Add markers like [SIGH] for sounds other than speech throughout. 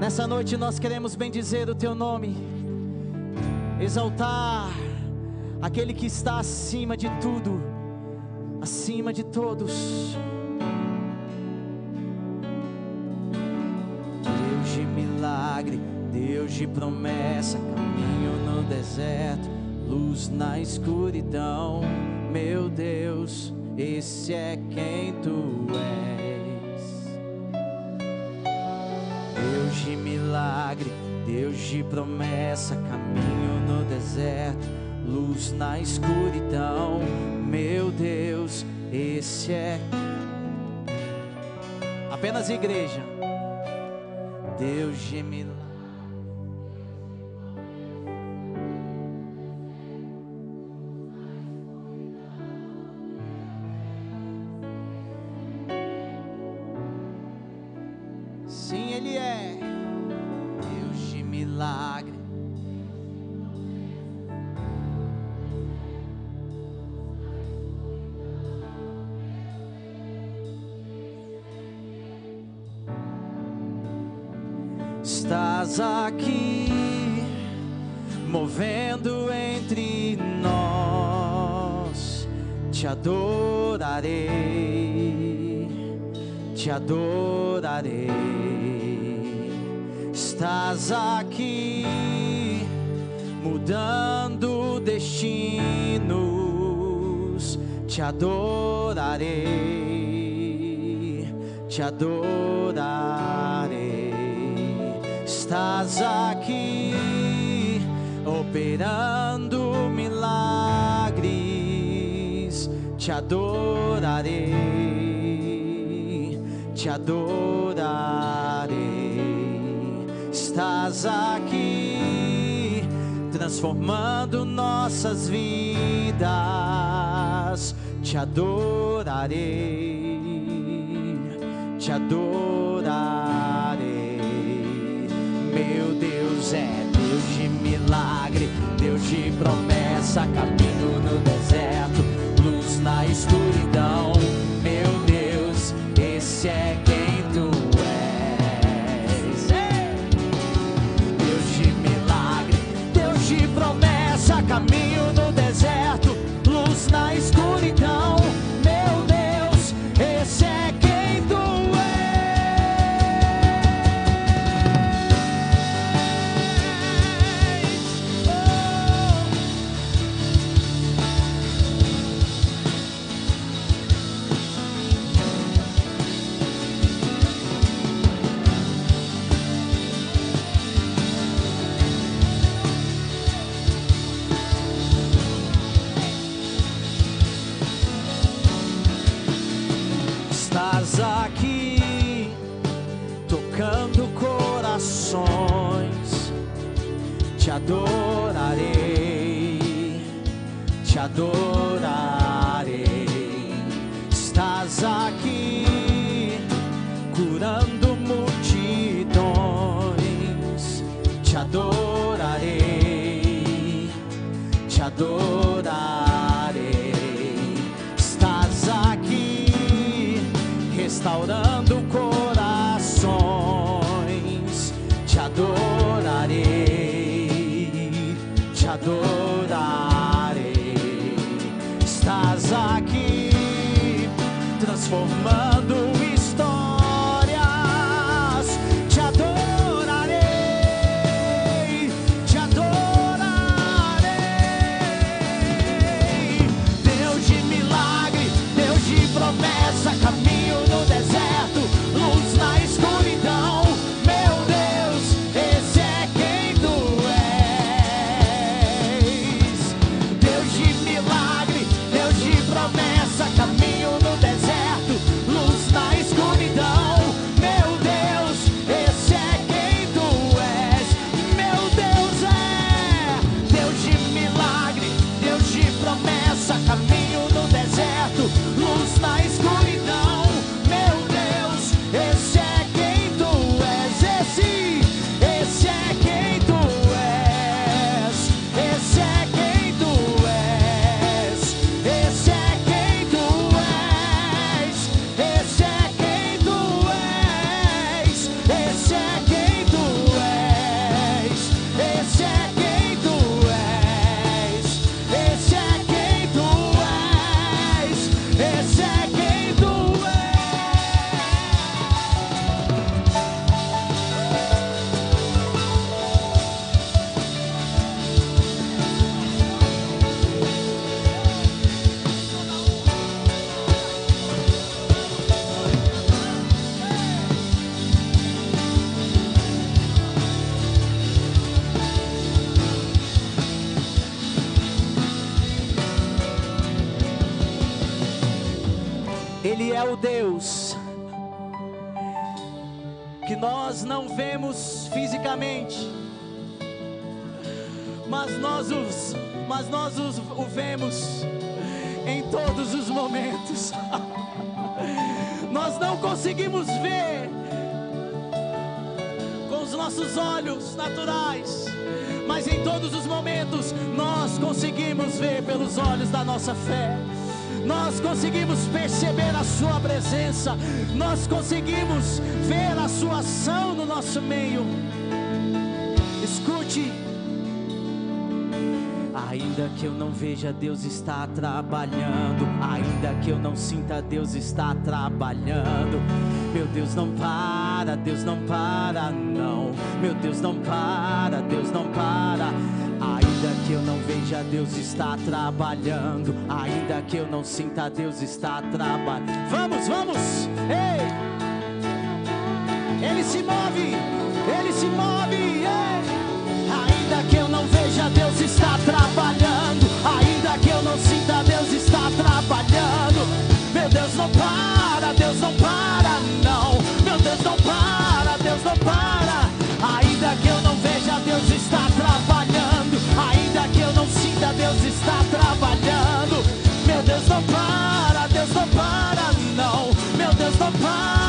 Nessa noite nós queremos bendizer o teu nome, exaltar aquele que está acima de tudo, acima de todos. Deus de milagre, Deus de promessa, caminho no deserto, luz na escuridão. Meu Deus, esse é quem tu és. Deus de milagre, Deus de promessa, caminho no deserto, luz na escuridão. Meu Deus, esse é apenas igreja. Deus de milagre. Te adorarei. Estás aqui, mudando destinos, te adorarei, te adorarei. Estás aqui, operando milagres, te adorarei, te adorarei. Estás aqui, transformando nossas vidas, te adorarei, te adorarei. Meu Deus é Deus de milagre, Deus de promessa, caminho no deserto, luz na escuridão. Meu Deus, esse é o Deus que nós não vemos fisicamente, mas nós, os, mas nós os, o vemos em todos os momentos. [LAUGHS] nós não conseguimos ver com os nossos olhos naturais, mas em todos os momentos nós conseguimos ver pelos olhos da nossa fé nós conseguimos perceber a Sua presença, nós conseguimos ver a Sua ação no nosso meio. Escute. Ainda que eu não veja, Deus está trabalhando. Ainda que eu não sinta, Deus está trabalhando. Meu Deus não para, Deus não para, não. Meu Deus não para, Deus não para. Que eu não veja, Deus está trabalhando. Ainda que eu não sinta, Deus está trabalhando. Vamos, vamos! Ei! Ele se move, ele se move. Ei! Ainda que eu não veja, Deus está trabalhando. Deus está trabalhando. Meu Deus não para, Deus não para, não. Meu Deus não para.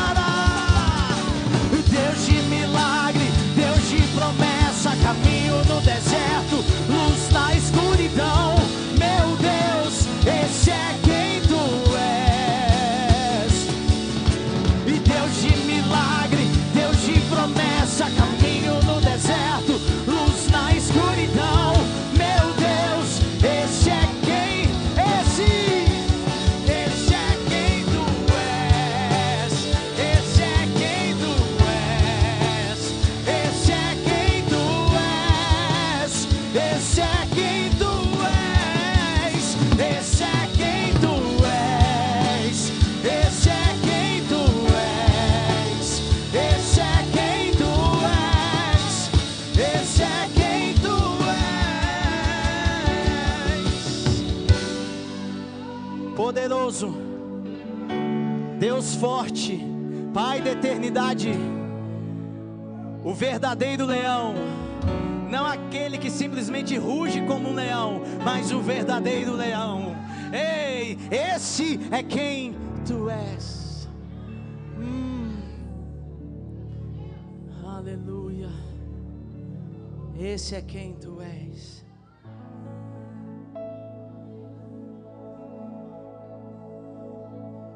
Verdadeiro leão. Não aquele que simplesmente ruge como um leão, mas o verdadeiro leão. Ei, esse é quem tu és. Hum. Aleluia. Esse é quem tu és.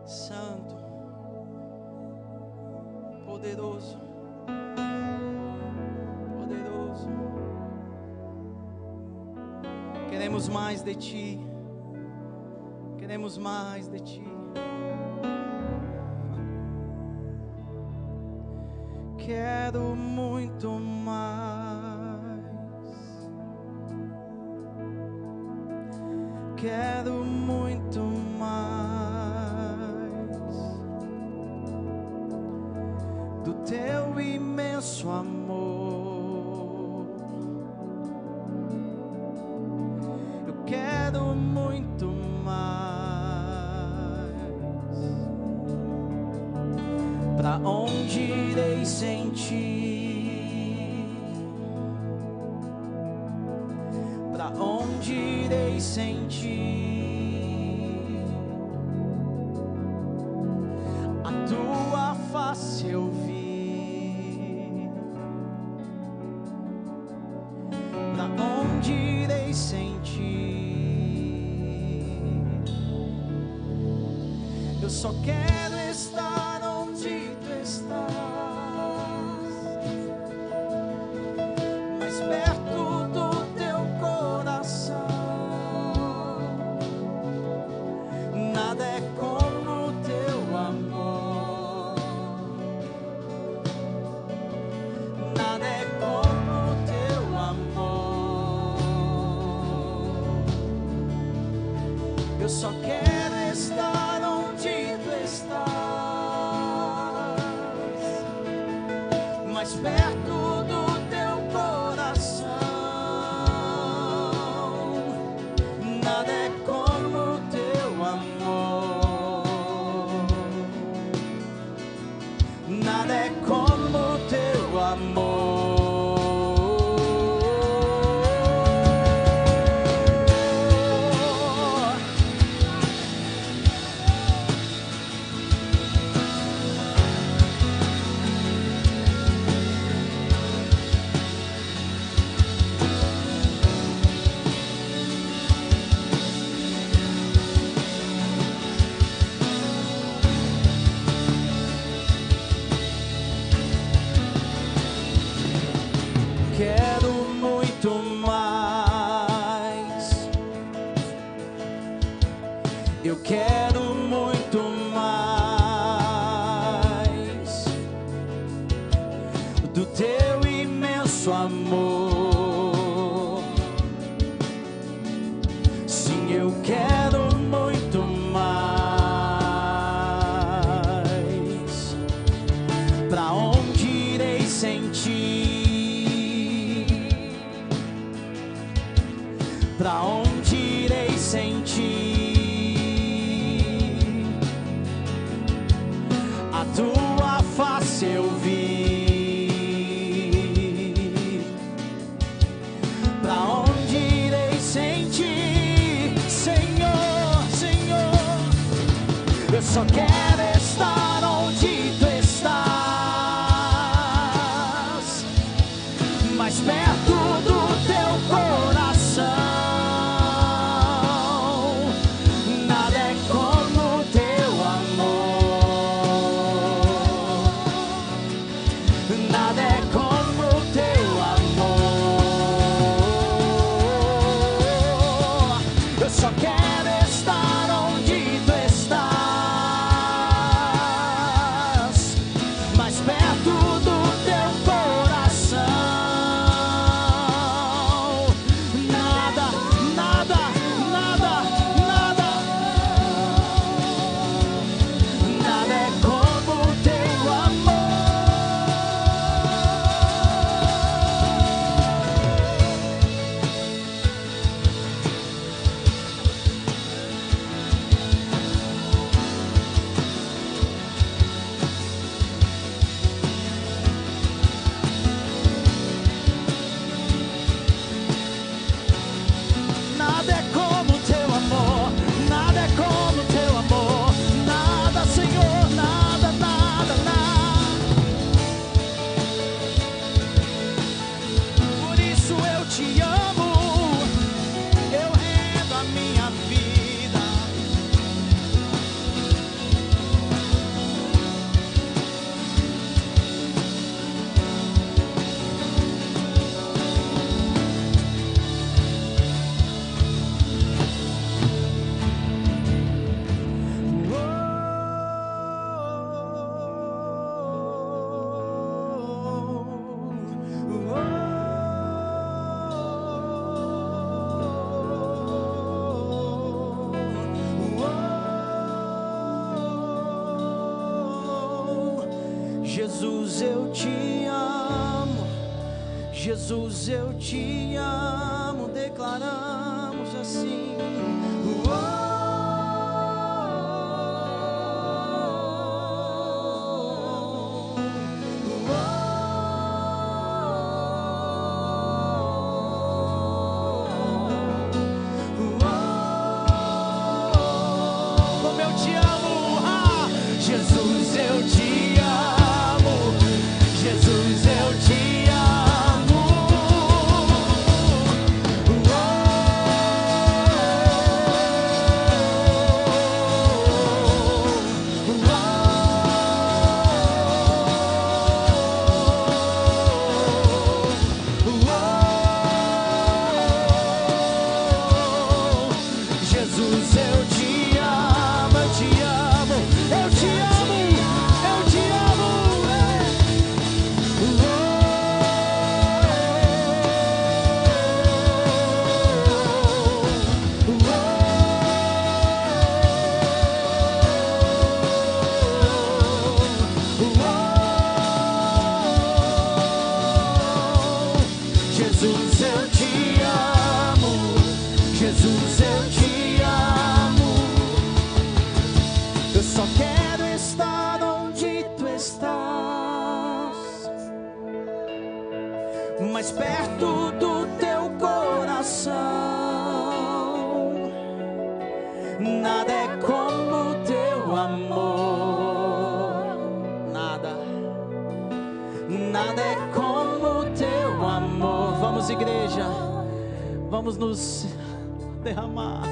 Santo, poderoso, poderoso. Queremos mais de ti, queremos mais de ti. Quero muito mais. assim eu quero. vamos nos derramar.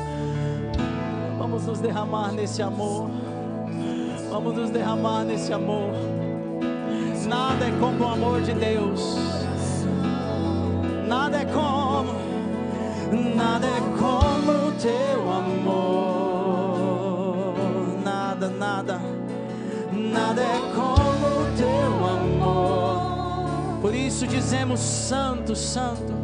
Vamos nos derramar nesse amor. Vamos nos derramar nesse amor. Nada é como o amor de Deus. Nada é como, nada é como o teu amor. Nada, nada, nada é como o teu amor. Por isso dizemos: Santo, Santo.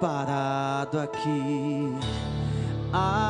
Preparado aqui. A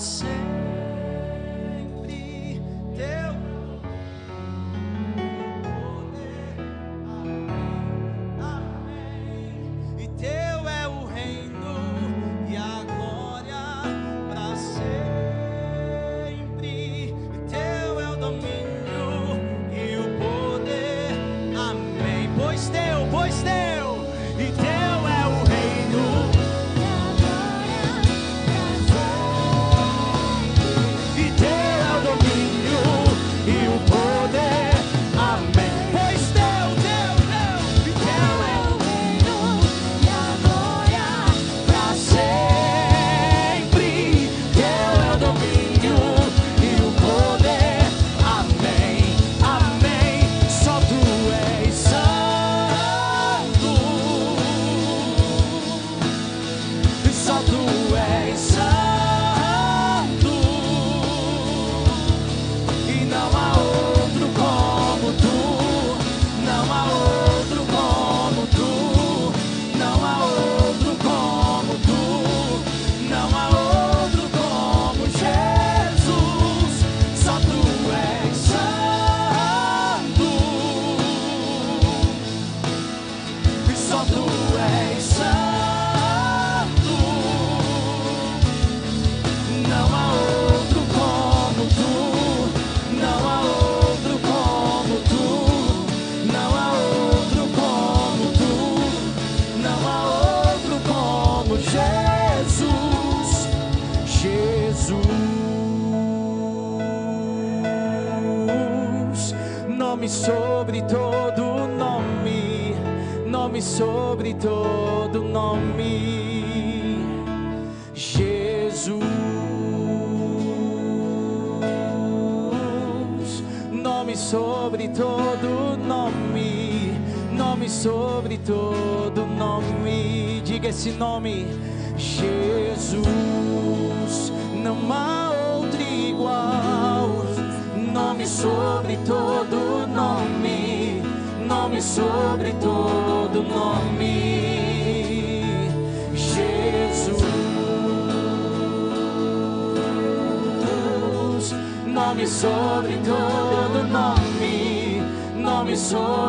say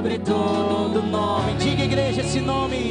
sobre todo nome. Diga, igreja, esse nome.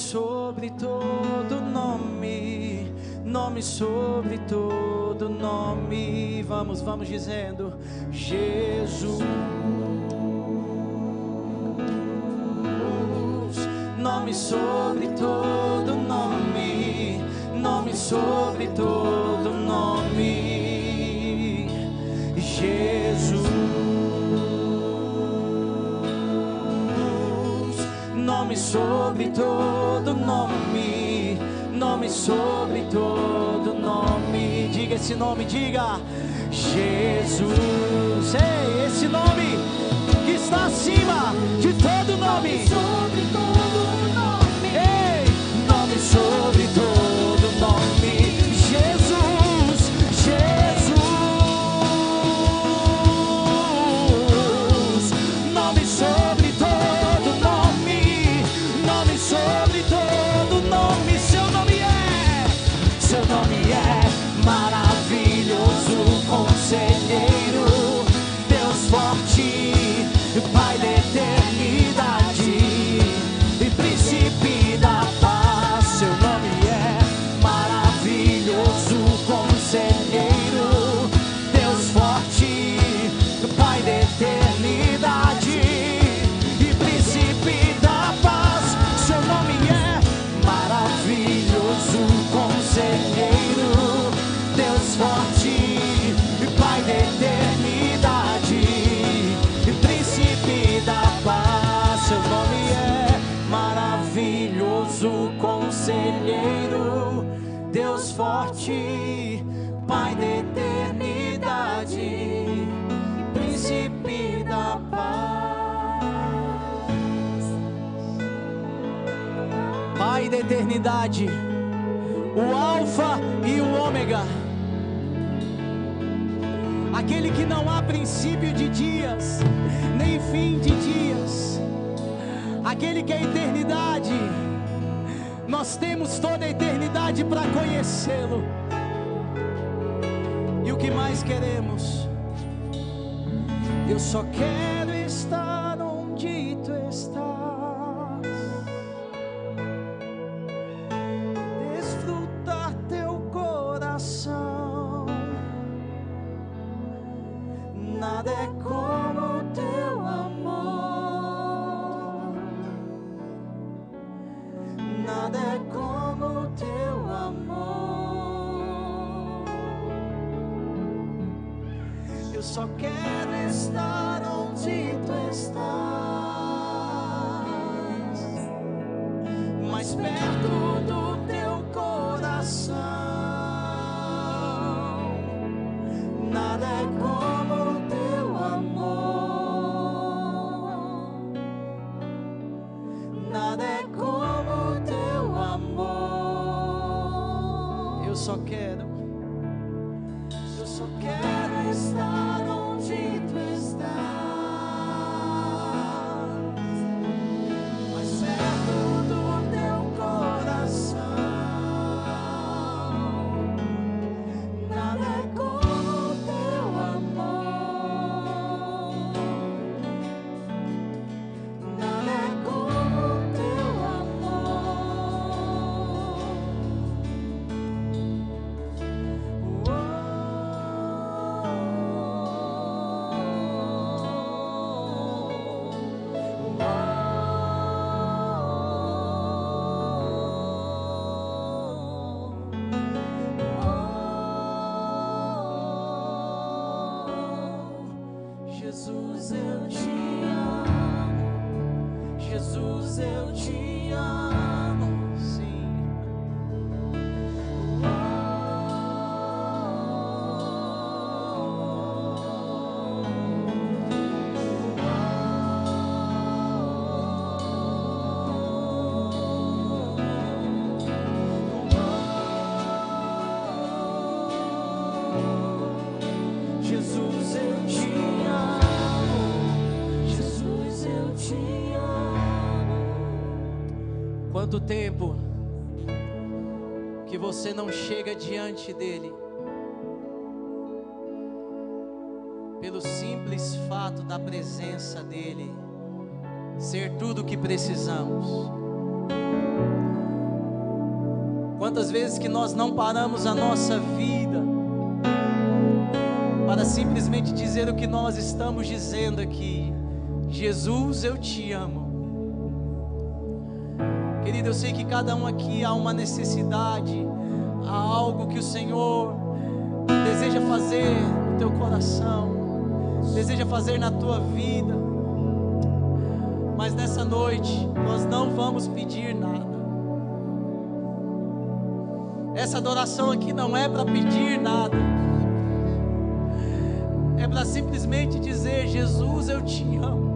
sobre todo nome, nome sobre todo nome. Vamos, vamos dizendo: Jesus. Nome sobre todo nome, nome sobre todo nome. Jesus. Nome sobre todo nome, nome sobre todo nome. Diga esse nome, diga Jesus. Ei, esse nome que está acima de todo nome. Sobre todo Forte, Pai da eternidade, príncipe da paz. Pai da eternidade, o Alfa e o Ômega, aquele que não há princípio de dias, nem fim de dias, aquele que é eternidade, nós temos toda a eternidade para conhecê-lo, e o que mais queremos? Eu só quero você não chega diante dele pelo simples fato da presença dele ser tudo o que precisamos. Quantas vezes que nós não paramos a nossa vida para simplesmente dizer o que nós estamos dizendo aqui: Jesus, eu te amo. Querido, eu sei que cada um aqui há uma necessidade há algo que o Senhor deseja fazer no teu coração, deseja fazer na tua vida. Mas nessa noite nós não vamos pedir nada. Essa adoração aqui não é para pedir nada. É para simplesmente dizer: Jesus, eu te amo.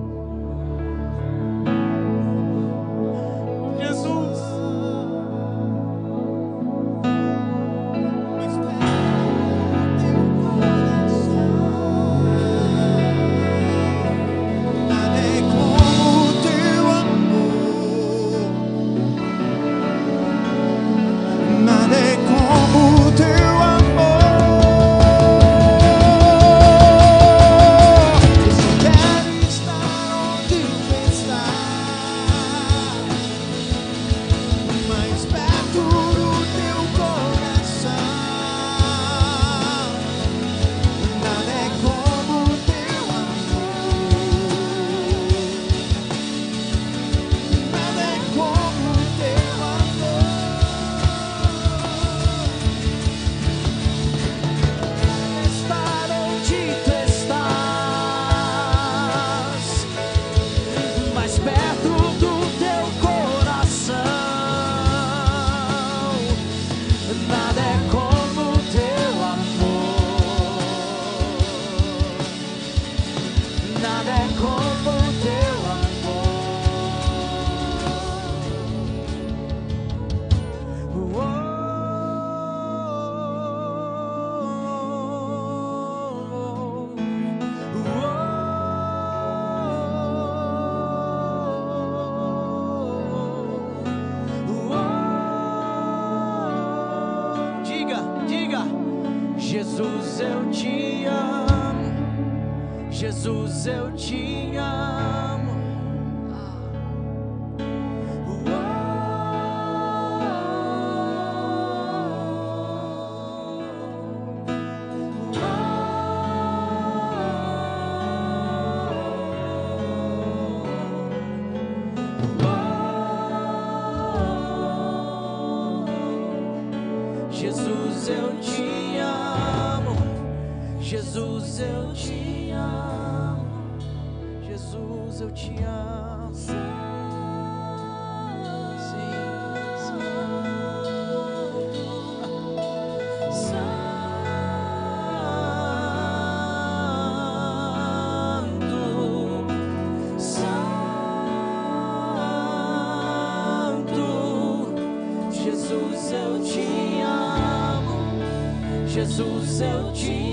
eu te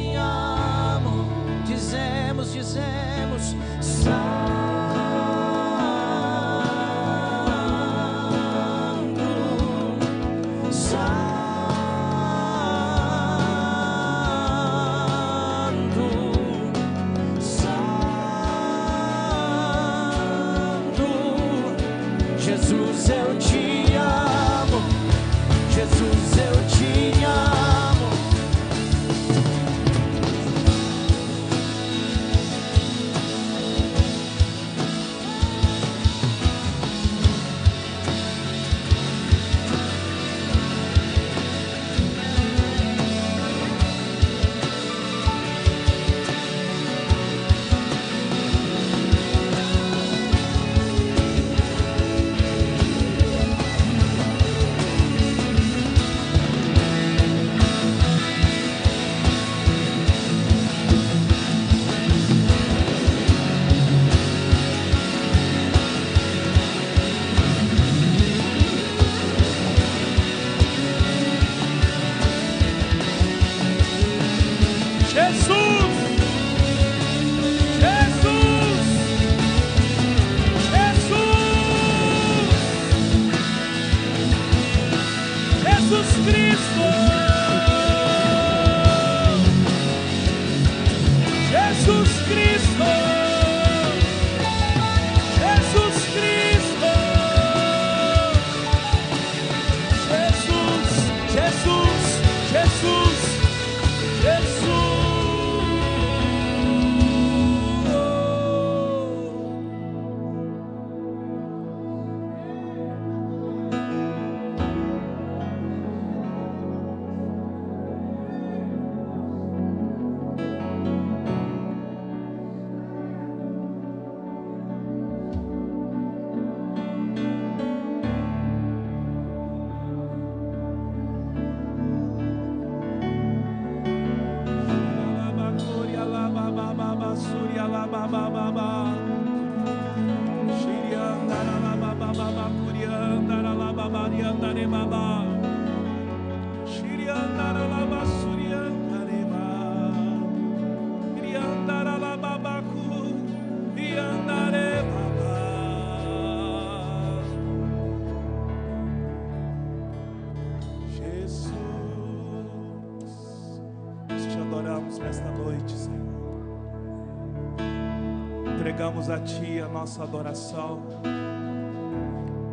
Entregamos a Ti a nossa adoração,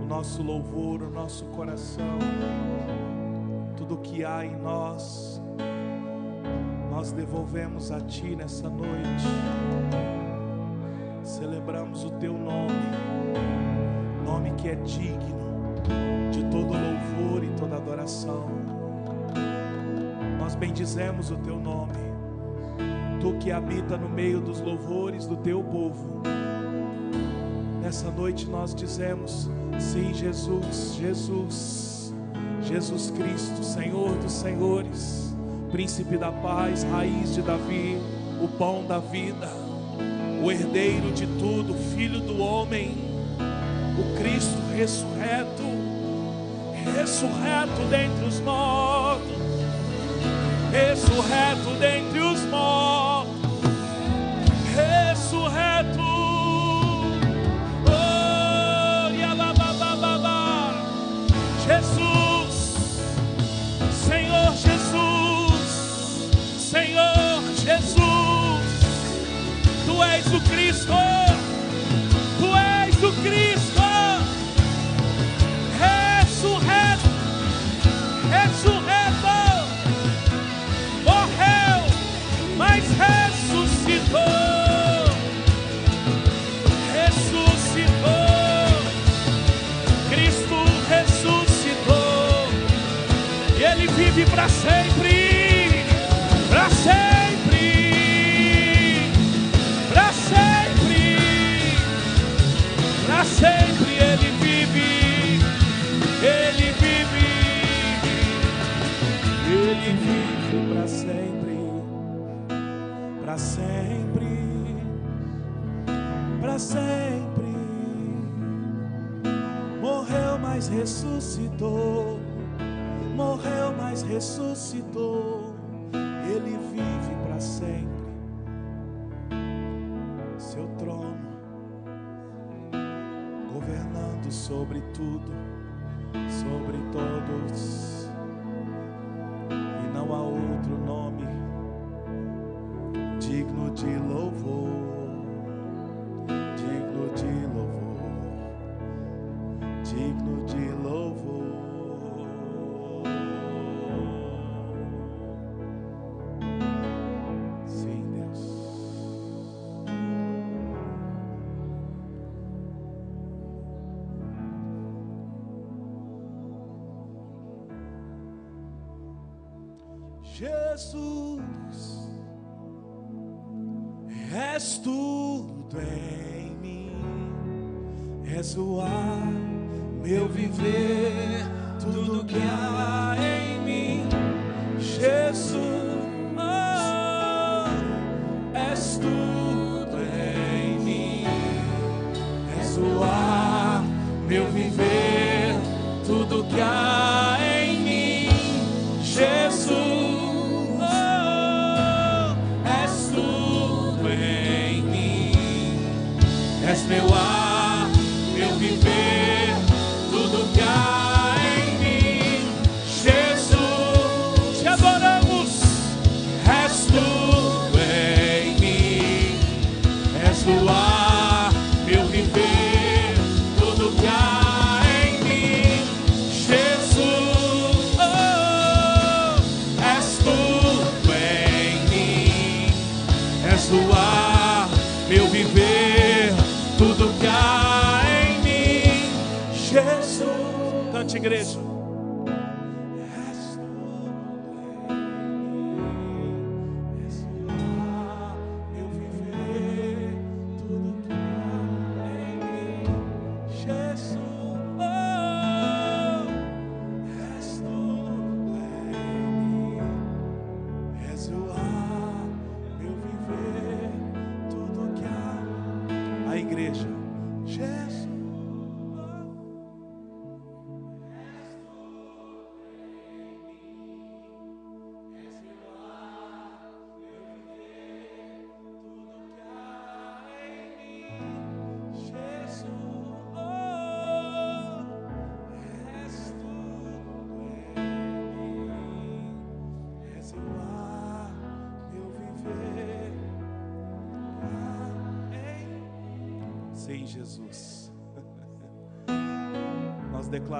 o nosso louvor, o nosso coração, tudo que há em nós, nós devolvemos a Ti nessa noite. Celebramos o Teu nome, nome que é digno de todo louvor e toda adoração. Nós bendizemos o Teu nome, que habita no meio dos louvores do Teu povo. Nessa noite nós dizemos: Sim, Jesus, Jesus, Jesus Cristo, Senhor dos Senhores, Príncipe da paz, raiz de Davi, o pão da vida, o herdeiro de tudo, Filho do homem, o Cristo ressurreto, ressurreto dentre os mortos, ressurreto dentre os mortos, és o Cristo, Tu és o Cristo, ressurreto, ressurreto, morreu, mas ressuscitou, vive para sempre, sempre, para sempre. Morreu, mas ressuscitou. Morreu, mas ressuscitou. Ele vive para sempre. Seu trono, governando sobre tudo, sobre todos. E não há outro nome de louvor, digno de louvor, digno de louvor. Sim, Deus. Jesus, és tudo em mim, és o ar, meu viver, tudo que há em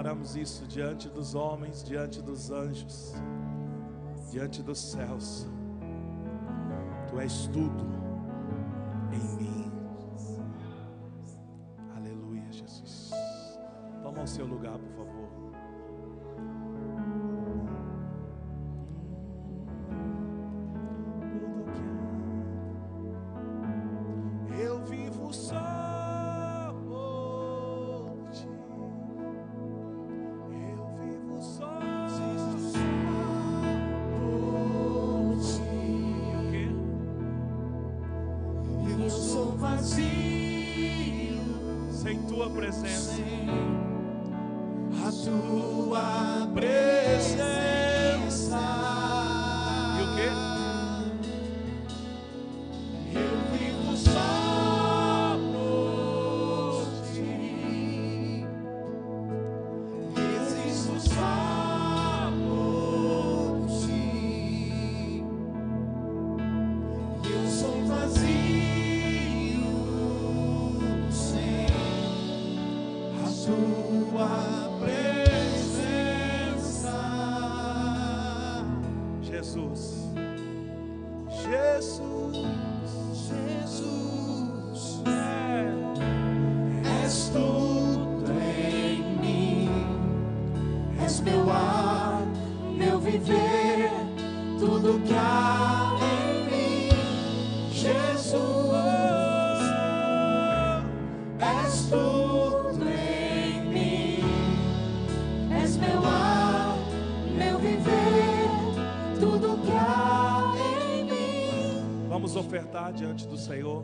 declaramos isso diante dos homens, diante dos anjos, diante dos céus. Tu és tudo. diante do Senhor.